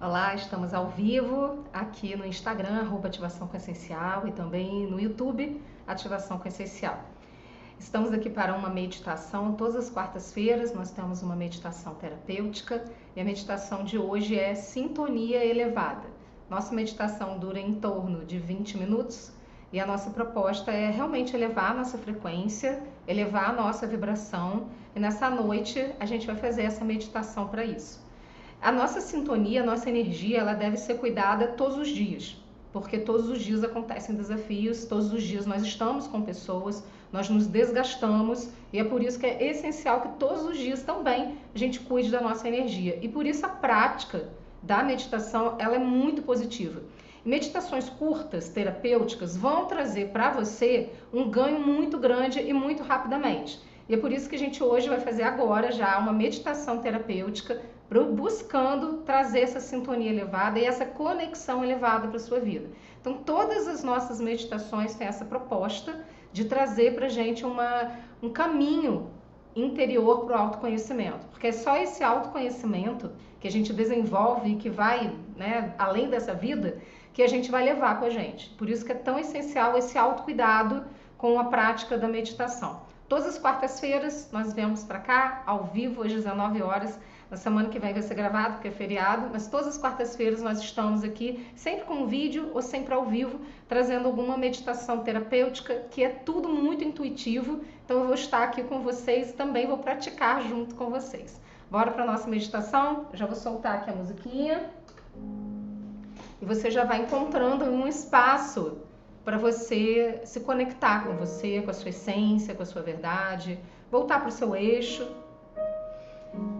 Olá, estamos ao vivo aqui no Instagram, arroba Ativação com Essencial e também no YouTube, Ativação com Essencial. Estamos aqui para uma meditação. Todas as quartas-feiras nós temos uma meditação terapêutica e a meditação de hoje é Sintonia Elevada. Nossa meditação dura em torno de 20 minutos e a nossa proposta é realmente elevar a nossa frequência, elevar a nossa vibração e nessa noite a gente vai fazer essa meditação para isso. A nossa sintonia, a nossa energia, ela deve ser cuidada todos os dias, porque todos os dias acontecem desafios, todos os dias nós estamos com pessoas, nós nos desgastamos e é por isso que é essencial que todos os dias também a gente cuide da nossa energia. E por isso a prática da meditação, ela é muito positiva. Meditações curtas, terapêuticas, vão trazer para você um ganho muito grande e muito rapidamente. E é por isso que a gente hoje vai fazer agora já uma meditação terapêutica buscando trazer essa sintonia elevada e essa conexão elevada para a sua vida. Então, todas as nossas meditações têm essa proposta de trazer para gente uma, um caminho interior para o autoconhecimento, porque é só esse autoconhecimento que a gente desenvolve e que vai né, além dessa vida que a gente vai levar com a gente. Por isso que é tão essencial esse autocuidado com a prática da meditação. Todas as quartas-feiras nós vemos para cá, ao vivo, às 19 horas. Na semana que vem vai ser gravado, porque é feriado, mas todas as quartas-feiras nós estamos aqui, sempre com vídeo ou sempre ao vivo, trazendo alguma meditação terapêutica, que é tudo muito intuitivo. Então eu vou estar aqui com vocês e também vou praticar junto com vocês. Bora para nossa meditação? Já vou soltar aqui a musiquinha. E você já vai encontrando um espaço para você se conectar com você, com a sua essência, com a sua verdade, voltar para o seu eixo.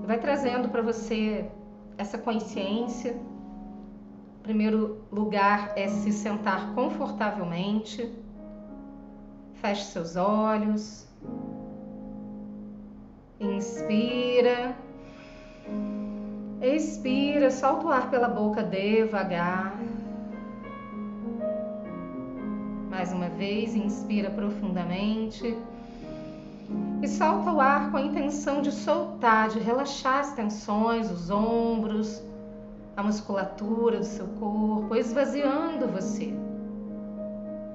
Vai trazendo para você essa consciência. O primeiro lugar é se sentar confortavelmente. Feche seus olhos. Inspira. Expira, solta o ar pela boca devagar. Mais uma vez, inspira profundamente e solta o ar com a intenção de soltar, de relaxar as tensões, os ombros, a musculatura do seu corpo, esvaziando você.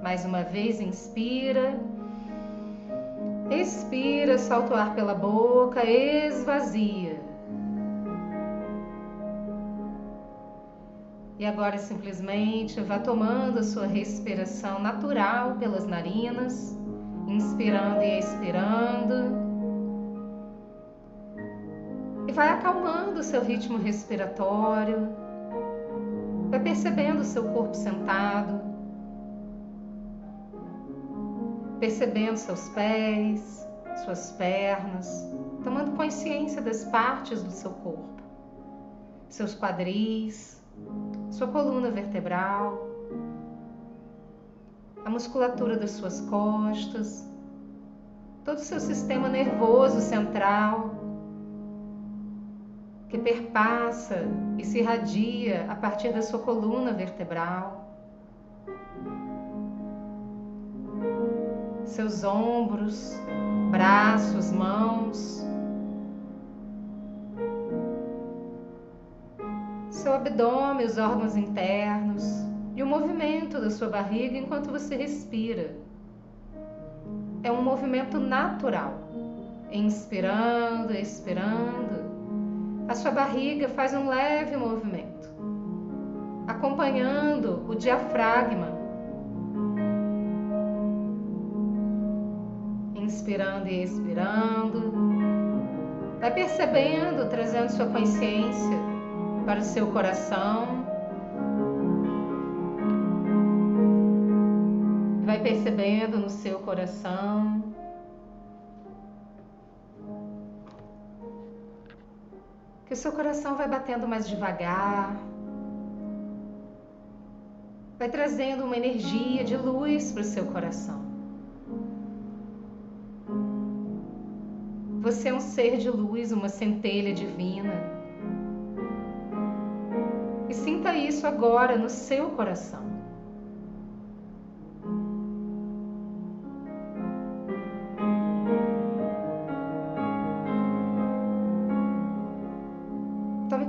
Mais uma vez, inspira. Expira, solta o ar pela boca, esvazia. E agora simplesmente vá tomando a sua respiração natural pelas narinas, inspirando e expirando. E vai acalmando o seu ritmo respiratório. Vai percebendo o seu corpo sentado. Percebendo seus pés, suas pernas, tomando consciência das partes do seu corpo, seus quadris, sua coluna vertebral, a musculatura das suas costas, todo o seu sistema nervoso central, que perpassa e se irradia a partir da sua coluna vertebral, seus ombros, braços, mãos, seu abdômen, os órgãos internos e o movimento da sua barriga enquanto você respira. É um movimento natural. Inspirando, expirando, a sua barriga faz um leve movimento, acompanhando o diafragma. Inspirando e expirando, vai percebendo, trazendo sua consciência para o seu coração. Percebendo no seu coração. Que o seu coração vai batendo mais devagar. Vai trazendo uma energia de luz para o seu coração. Você é um ser de luz, uma centelha divina. E sinta isso agora no seu coração.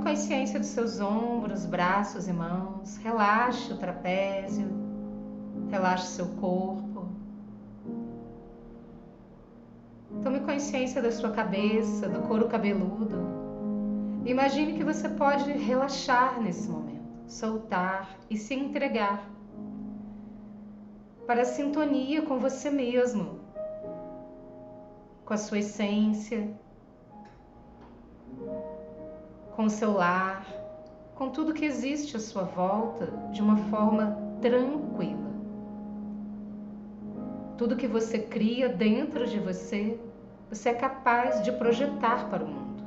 Consciência dos seus ombros, braços e mãos. Relaxe o trapézio, relaxe seu corpo. Tome consciência da sua cabeça, do couro cabeludo. Imagine que você pode relaxar nesse momento, soltar e se entregar para a sintonia com você mesmo, com a sua essência, com o seu lar, com tudo que existe à sua volta de uma forma tranquila. Tudo que você cria dentro de você, você é capaz de projetar para o mundo.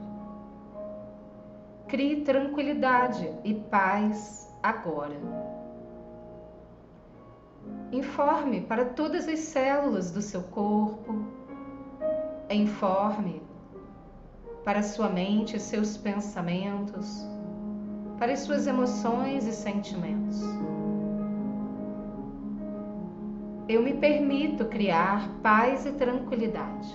Crie tranquilidade e paz agora. Informe para todas as células do seu corpo. Informe para sua mente e seus pensamentos, para as suas emoções e sentimentos. Eu me permito criar paz e tranquilidade.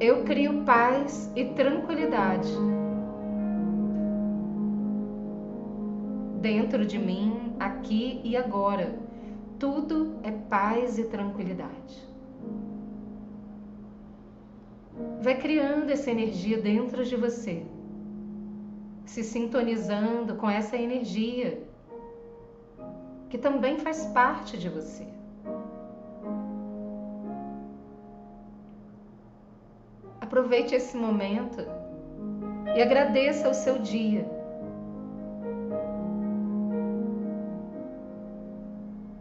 Eu crio paz e tranquilidade dentro de mim, aqui e agora. Tudo é paz e tranquilidade. Vai criando essa energia dentro de você, se sintonizando com essa energia que também faz parte de você. Aproveite esse momento e agradeça o seu dia.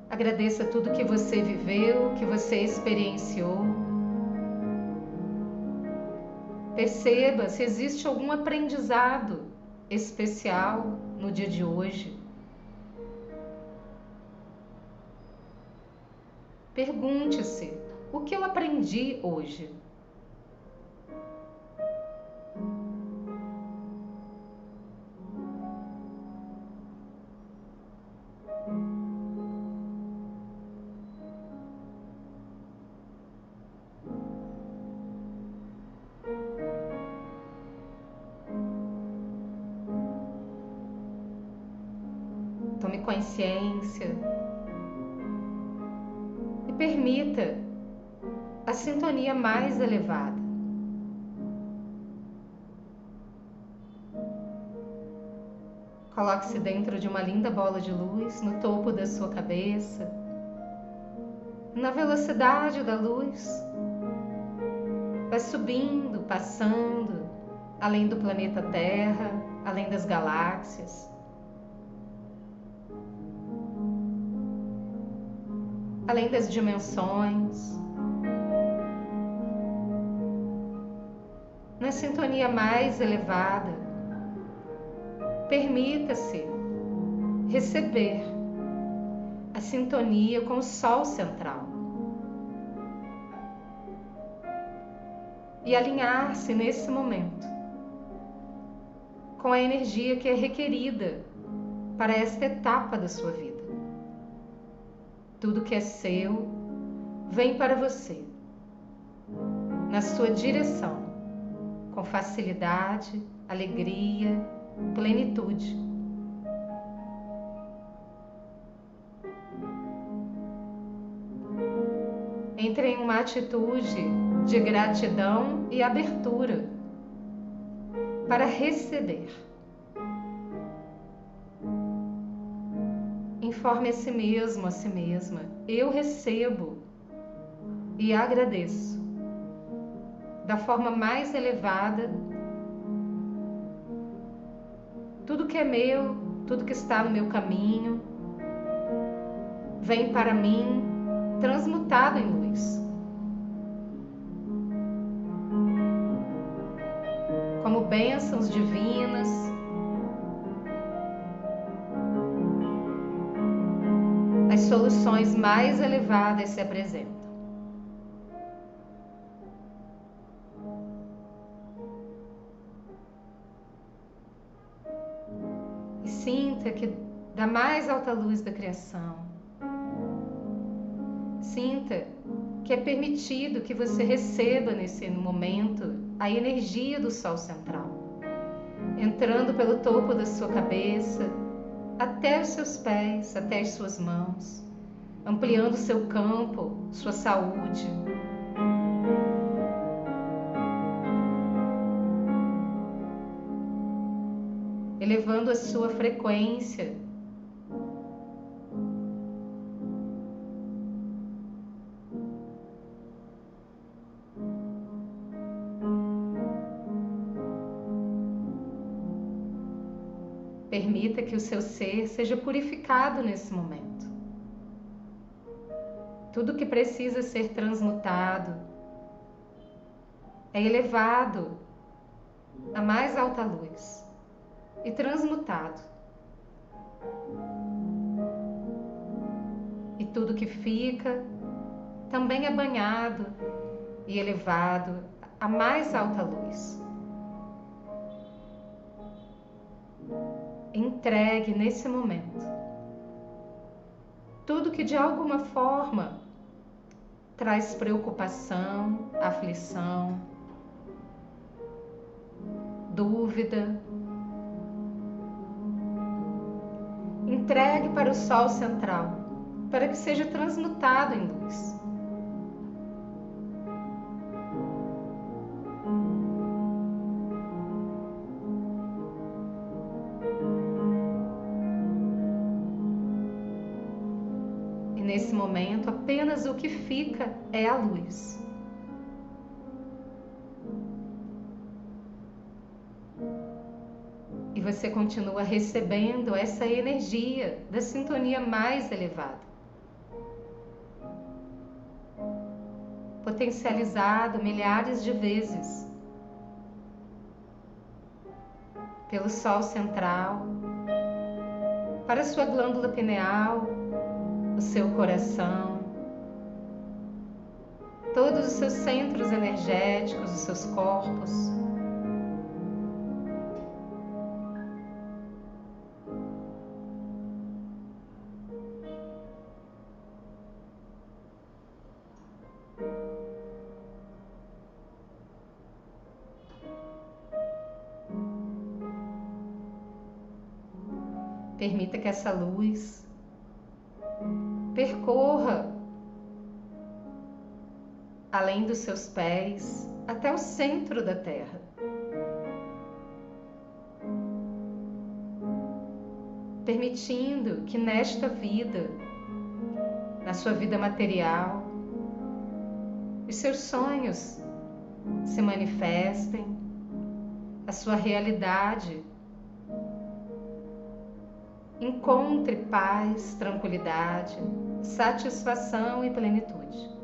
Agradeça tudo que você viveu, que você experienciou. Perceba se existe algum aprendizado especial no dia de hoje. Pergunte-se: o que eu aprendi hoje? Consciência e permita a sintonia mais elevada. Coloque-se dentro de uma linda bola de luz no topo da sua cabeça. Na velocidade da luz, vai subindo, passando, além do planeta Terra, além das galáxias. Além das dimensões. Na sintonia mais elevada, permita-se receber a sintonia com o Sol central e alinhar-se nesse momento com a energia que é requerida para esta etapa da sua vida. Tudo que é seu vem para você, na sua direção, com facilidade, alegria, plenitude. Entre em uma atitude de gratidão e abertura para receber. Informe a si mesmo, a si mesma. Eu recebo e agradeço da forma mais elevada tudo que é meu, tudo que está no meu caminho, vem para mim transmutado em luz. Como bênçãos divinas, mais elevadas se apresentam. E sinta que da mais alta luz da criação, sinta que é permitido que você receba nesse momento a energia do Sol central, entrando pelo topo da sua cabeça, até os seus pés, até as suas mãos, ampliando seu campo, sua saúde. Elevando a sua frequência Permita que o seu ser seja purificado nesse momento. Tudo que precisa ser transmutado é elevado à mais alta luz e transmutado. E tudo que fica também é banhado e elevado à mais alta luz. entregue nesse momento tudo que de alguma forma traz preocupação, aflição, dúvida. Entregue para o Sol central, para que seja transmutado em luz. É a luz. E você continua recebendo essa energia da sintonia mais elevada. Potencializado milhares de vezes pelo Sol central, para sua glândula pineal, o seu coração, todos os seus centros energéticos, os seus corpos. Permita que essa luz percorra além dos seus pés até o centro da terra. Permitindo que nesta vida, na sua vida material, os seus sonhos se manifestem, a sua realidade encontre paz, tranquilidade, satisfação e plenitude.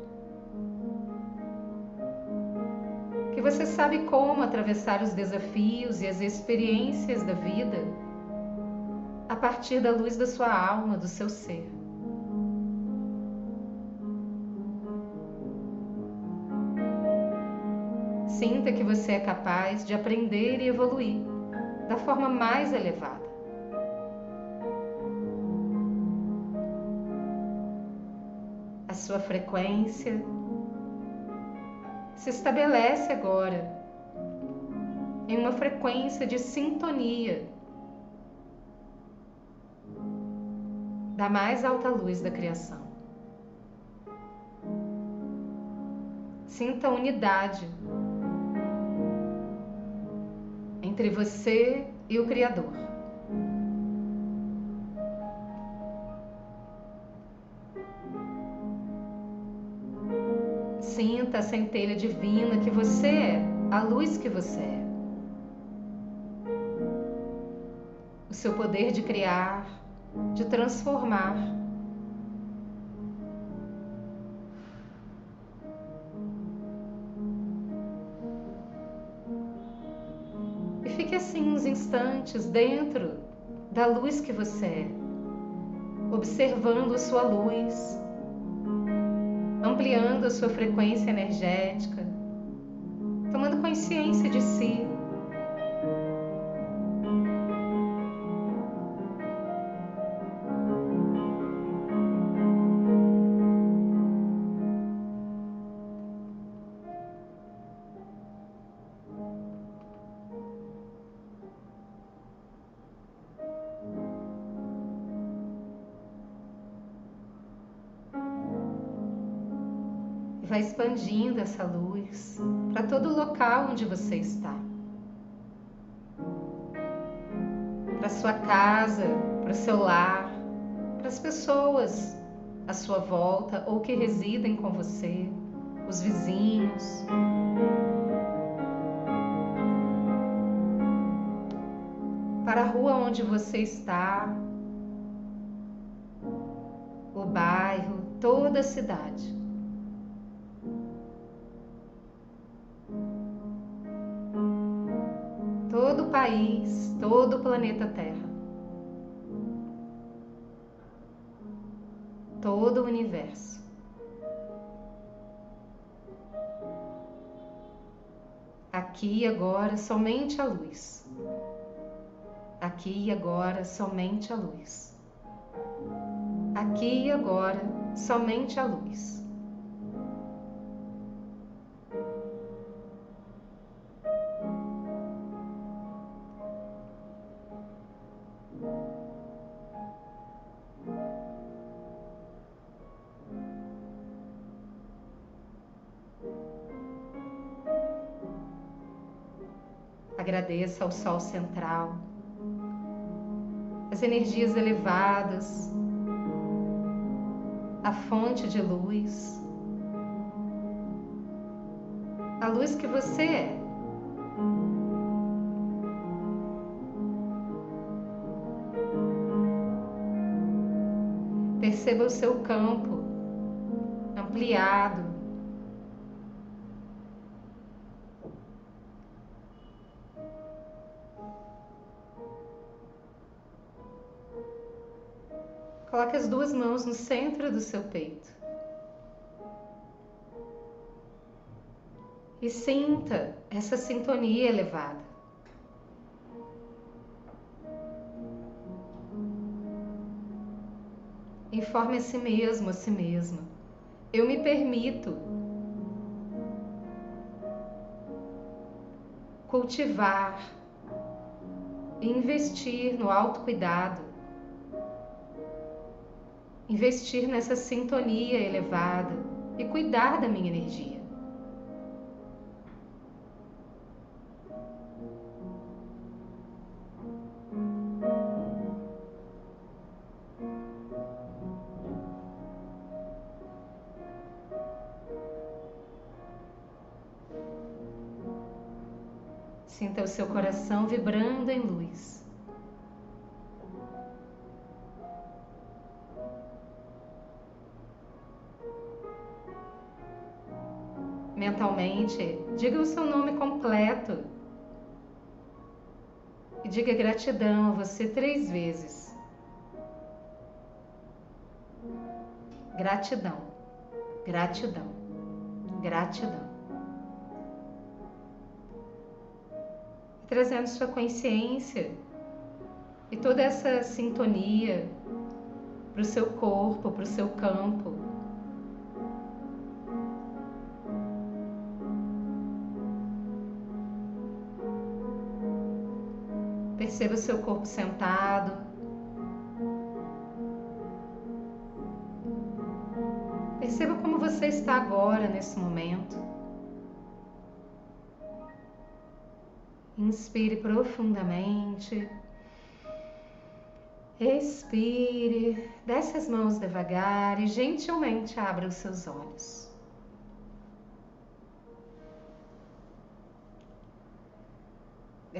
Você sabe como atravessar os desafios e as experiências da vida a partir da luz da sua alma, do seu ser. Sinta que você é capaz de aprender e evoluir da forma mais elevada. a sua frequência se estabelece agora em uma frequência de sintonia da mais alta luz da criação. Sinta unidade entre você e o Criador. A centelha divina que você é, a luz que você é. O seu poder de criar, de transformar. E fique assim uns instantes dentro da luz que você é, observando a sua luz ampliando a sua frequência energética, tomando consciência de si. Vai expandindo essa luz para todo o local onde você está. Para sua casa, para o seu lar, para as pessoas à sua volta ou que residem com você, os vizinhos. Para a rua onde você está, o bairro, toda a cidade. País, todo o planeta Terra. todo o universo. Aqui e agora, somente a luz. Aqui e agora, somente a luz. Aqui e agora, somente a luz. Agradeça ao Sol central, as energias elevadas, a fonte de luz, a luz que você é. Perceba o seu campo ampliado, Coloque as duas mãos no centro do seu peito. E sinta essa sintonia elevada. Informe a si mesmo, a si mesma. Eu me permito cultivar investir no autocuidado investir nessa sintonia elevada e cuidar da minha energia. Sinta o seu coração vibrando em luz. Mentalmente, diga o seu nome completo e diga gratidão a você três vezes. Gratidão, gratidão, gratidão. Trazendo sua consciência e toda essa sintonia para o seu corpo, para o seu campo Perceba o seu corpo sentado. Perceba como você está agora, nesse momento. Inspire profundamente. Expire, desce as mãos devagar e gentilmente abra os seus olhos.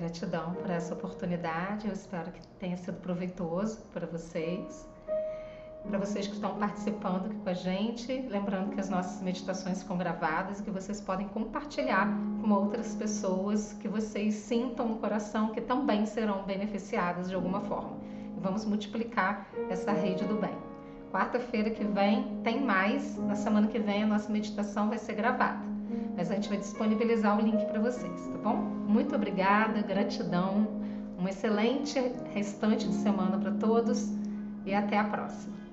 Gratidão por essa oportunidade. Eu espero que tenha sido proveitoso para vocês. Para vocês que estão participando aqui com a gente, lembrando que as nossas meditações ficam gravadas e que vocês podem compartilhar com outras pessoas que vocês sintam no coração que também serão beneficiadas de alguma forma. E vamos multiplicar essa rede do bem. Quarta-feira que vem tem mais. Na semana que vem a nossa meditação vai ser gravada mas a gente vai disponibilizar o link para vocês, tá bom? Muito obrigada, gratidão, um excelente restante de semana para todos e até a próxima.